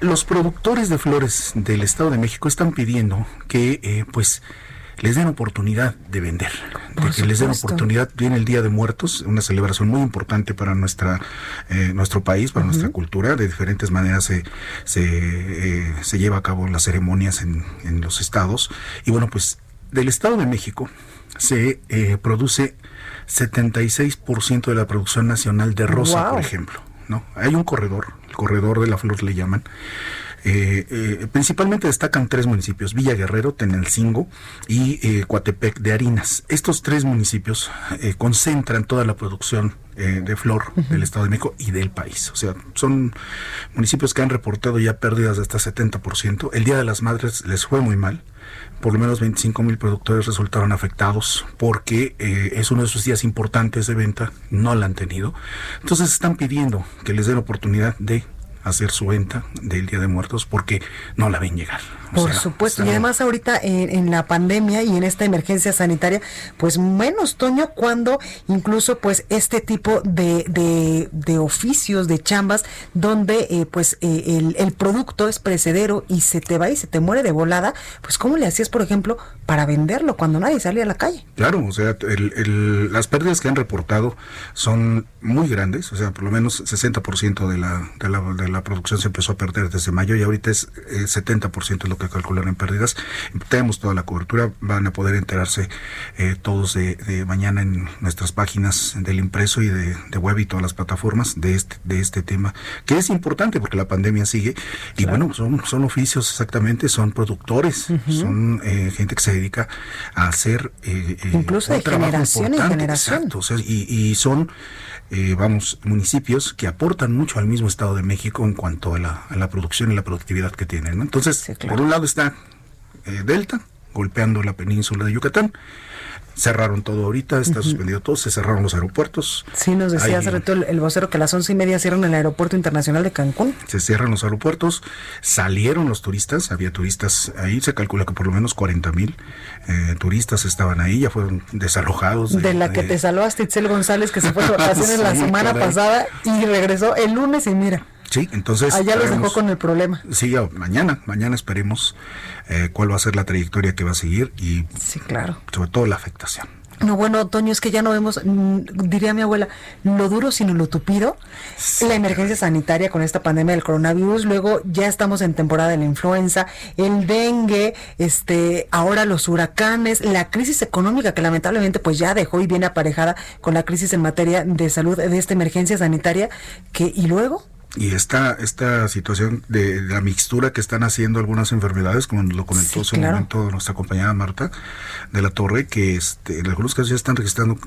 los productores de flores del Estado de México están pidiendo que, pues, les den oportunidad de vender, de que les den oportunidad. Viene el Día de Muertos, una celebración muy importante para nuestra eh, nuestro país, para nuestra cultura. De diferentes maneras se, se, eh, se, lleva a cabo las ceremonias en, en, los estados. Y bueno, pues del Estado de México se eh, produce 76% de la producción nacional de rosa, por ejemplo. ¿no? Hay un corredor, el corredor de la flor le llaman, Eh, eh, principalmente destacan tres municipios, Villa Guerrero, Tenelcingo y eh, Coatepec de Harinas. Estos tres municipios concentran toda la producción de flor del Estado de México y del país. O sea, son municipios que han reportado ya pérdidas de hasta 70%. El Día de las Madres les fue muy mal por lo menos 25 mil productores resultaron afectados porque eh, es uno de sus días importantes de venta, no la han tenido. Entonces están pidiendo que les den oportunidad de hacer su venta del Día de Muertos porque no la ven llegar. Por supuesto, y además ahorita en, la pandemia y en esta emergencia sanitaria, pues menos, Toño, cuando incluso pues este tipo de, de, oficios, de chambas, donde eh, pues eh, el, el, producto es precedero y se te va y se te muere de volada, pues ¿cómo le hacías, por ejemplo, para venderlo cuando nadie salía a la calle? Claro, o sea, el, las pérdidas que han reportado son muy grandes, o sea, por lo menos 60% de la, de la, de la producción se empezó a perder desde mayo y ahorita es 70% eh, lo que calcular en pérdidas. Tenemos toda la cobertura, van a poder enterarse eh, todos de, mañana en nuestras páginas del impreso y de, web y todas las plataformas de este, de este tema, que es importante porque la pandemia sigue y bueno, son, son oficios exactamente, son productores, son eh, gente que se dedica a hacer eh, incluso de generación en generación. y, son vamos, municipios que aportan mucho al mismo Estado de México en cuanto a la, a la producción y la productividad que tienen. Entonces, por un lado está eh, Delta, golpeando la península de Yucatán. Cerraron todo ahorita, está suspendido todo, se cerraron los aeropuertos. Sí, nos decía hace rato el, vocero que a las once y media cierran el aeropuerto internacional de Cancún. Se cierran los aeropuertos, salieron los turistas, había turistas ahí, se calcula que por lo menos 40 mil eh, turistas estaban ahí, ya fueron desalojados. De, la que te salvaste, Itzel González, que se fue de vacaciones la semana pasada y regresó el lunes y mira. Sí, entonces. Allá los dejó con el problema. Sí, mañana, mañana esperemos eh, cuál va a ser la trayectoria que va a seguir y. Sí, claro. Sobre todo la afectación. No, bueno, Toño, es que ya no vemos, mm, diría mi abuela, lo duro sino lo tupido. La emergencia sanitaria con esta pandemia del coronavirus, luego ya estamos en temporada de la influenza, el dengue, este, ahora los huracanes, la crisis económica que lamentablemente pues ya dejó y viene aparejada con la crisis en materia de salud de esta emergencia sanitaria, que y luego y esta, esta situación de, la mixtura que están haciendo algunas enfermedades, como lo comentó hace un momento nuestra compañera Marta de la Torre, que este, en algunos casos ya están registrando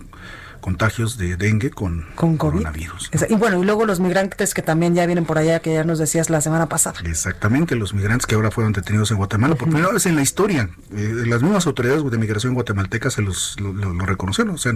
contagios de dengue con, coronavirus. Y bueno, y luego los migrantes que también ya vienen por allá, que ya nos decías la semana pasada. Exactamente, los migrantes que ahora fueron detenidos en Guatemala, por primera vez en la historia. Eh, las mismas autoridades de migración guatemaltecas se los lo, reconocieron, o sea,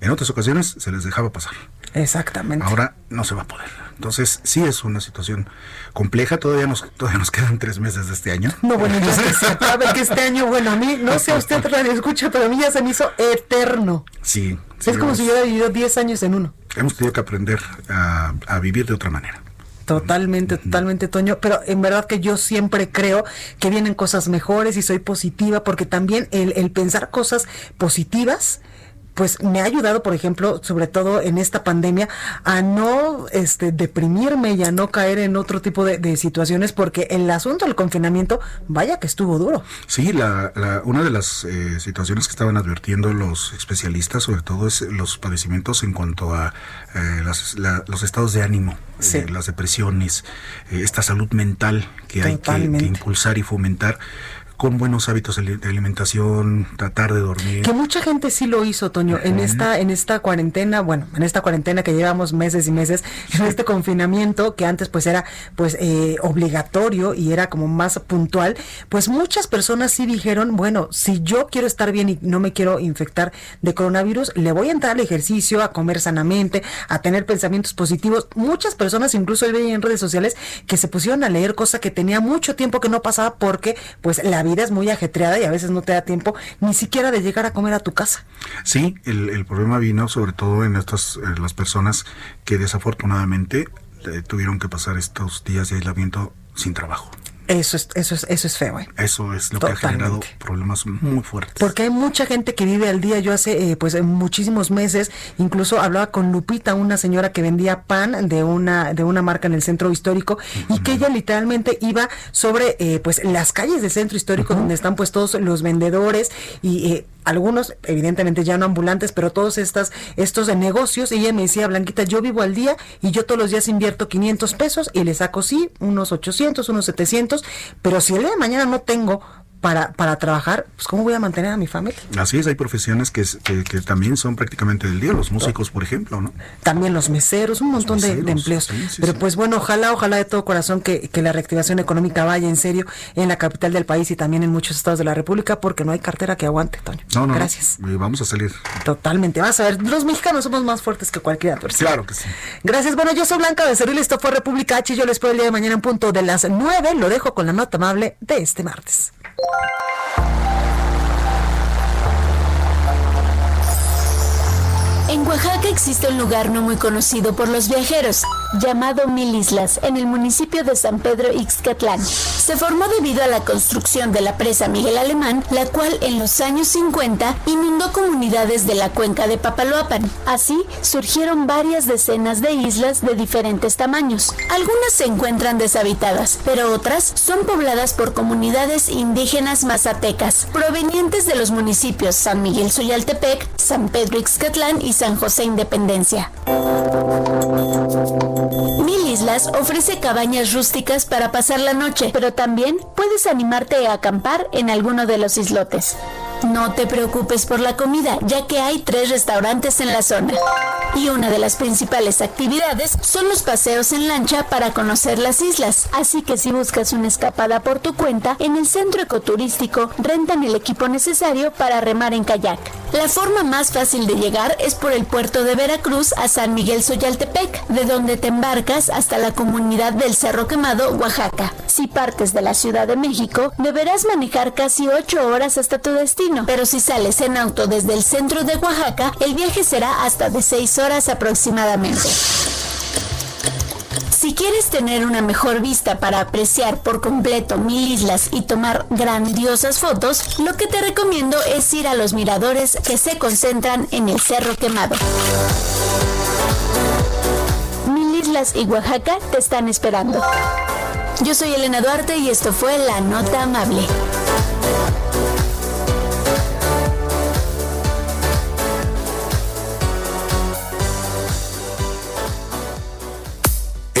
en otras ocasiones se les dejaba pasar. Exactamente. Ahora no se va a poder. Entonces, sí es una situación compleja. Todavía nos, todavía nos quedan tres meses de este año. No, bueno, ya se acabe que este año, bueno, a mí, no sé a usted radio escucha, pero a mí ya se me hizo eterno. Sí. Es como si hubiera vivido 10 años en uno. Hemos tenido que aprender a, vivir de otra manera. Totalmente, totalmente, Toño. Pero en verdad que yo siempre creo que vienen cosas mejores y soy positiva porque también el, el pensar cosas positivas pues me ha ayudado, por ejemplo, sobre todo en esta pandemia, a no este, deprimirme y a no caer en otro tipo de, situaciones, porque el asunto del confinamiento, vaya que estuvo duro. Sí, la, una de las eh, situaciones que estaban advirtiendo los especialistas, sobre todo, es los padecimientos en cuanto a eh, los estados de ánimo, eh, las depresiones, esta salud mental que hay que impulsar y fomentar con buenos hábitos de alimentación, tratar de dormir. Que mucha gente sí lo hizo, Toño, en esta en esta cuarentena, bueno, en esta cuarentena que llevamos meses y meses, en este confinamiento que antes pues era pues eh, obligatorio y era como más puntual, pues muchas personas sí dijeron, bueno, si yo quiero estar bien y no me quiero infectar de coronavirus, le voy a entrar al ejercicio, a comer sanamente, a tener pensamientos positivos. Muchas personas incluso hoy veía en redes sociales que se pusieron a leer cosa que tenía mucho tiempo que no pasaba porque pues la vida es muy ajetreada y a veces no te da tiempo ni siquiera de llegar a comer a tu casa. Sí, el, problema vino sobre todo en estas las personas que desafortunadamente eh, tuvieron que pasar estos días de aislamiento sin trabajo. Eso es, eso es, eso es feo. ¿eh? Eso es lo que ha generado problemas muy fuertes. Porque hay mucha gente que vive al día. Yo hace eh, pues muchísimos meses, incluso hablaba con Lupita, una señora que vendía pan de una de una marca en el centro histórico y que ella literalmente iba sobre eh, pues las calles del centro histórico donde están pues todos los vendedores y algunos evidentemente ya no ambulantes, pero todos estas, estos de negocios, y ella me decía, Blanquita, yo vivo al día y yo todos los días invierto 500 pesos y le saco, sí, unos 800, unos 700, pero si el día de mañana no tengo para, para trabajar, pues ¿cómo voy a mantener a mi familia? Así es, hay profesiones que, que, también son prácticamente del día, los músicos, por ejemplo, ¿no? También los meseros, un montón de, empleos. Pero pues bueno, ojalá, ojalá de todo corazón que, que, la reactivación económica vaya en serio en la capital del país y también en muchos estados de la República, porque no hay cartera que aguante, Toño. No, no. Gracias. vamos a salir. Totalmente. Vas a ver, los mexicanos somos más fuertes que cualquier adversario. Claro que sí. Gracias. Bueno, yo soy Blanca Becerril, esto fue República H. Yo les espero el día de mañana en punto de las 9. Lo dejo con la nota amable de este martes. Thank you. En Oaxaca existe un lugar no muy conocido por los viajeros, llamado Mil Islas, en el municipio de San Pedro Ixcatlán. Se formó debido a la construcción de la presa Miguel Alemán, la cual en los años 50 inundó comunidades de la cuenca de Papaloapan. Así surgieron varias decenas de islas de diferentes tamaños. Algunas se encuentran deshabitadas, pero otras son pobladas por comunidades indígenas mazatecas, provenientes de los municipios San Miguel Soyaltepec, San Pedro Ixcatlán y San José Independencia. Mil Islas ofrece cabañas rústicas para pasar la noche, pero también puedes animarte a acampar en alguno de los islotes. No te preocupes por la comida, ya que hay tres restaurantes en la zona. Y una de las principales actividades son los paseos en lancha para conocer las islas. Así que si buscas una escapada por tu cuenta, en el centro ecoturístico rentan el equipo necesario para remar en kayak. La forma más fácil de llegar es por el puerto de Veracruz a San Miguel Soyaltepec, de donde te embarcas hasta la comunidad del Cerro Quemado, Oaxaca. Si partes de la Ciudad de México, deberás manejar casi 8 horas hasta tu pero si sales en auto desde el centro de Oaxaca, el viaje será hasta de 6 horas aproximadamente. Si quieres tener una mejor vista para apreciar por completo mil islas y tomar grandiosas fotos, lo que te recomiendo es ir a los miradores que se concentran en el Cerro Quemado. Mil Islas y Oaxaca te están esperando. Yo soy Elena Duarte y esto fue La Nota Amable.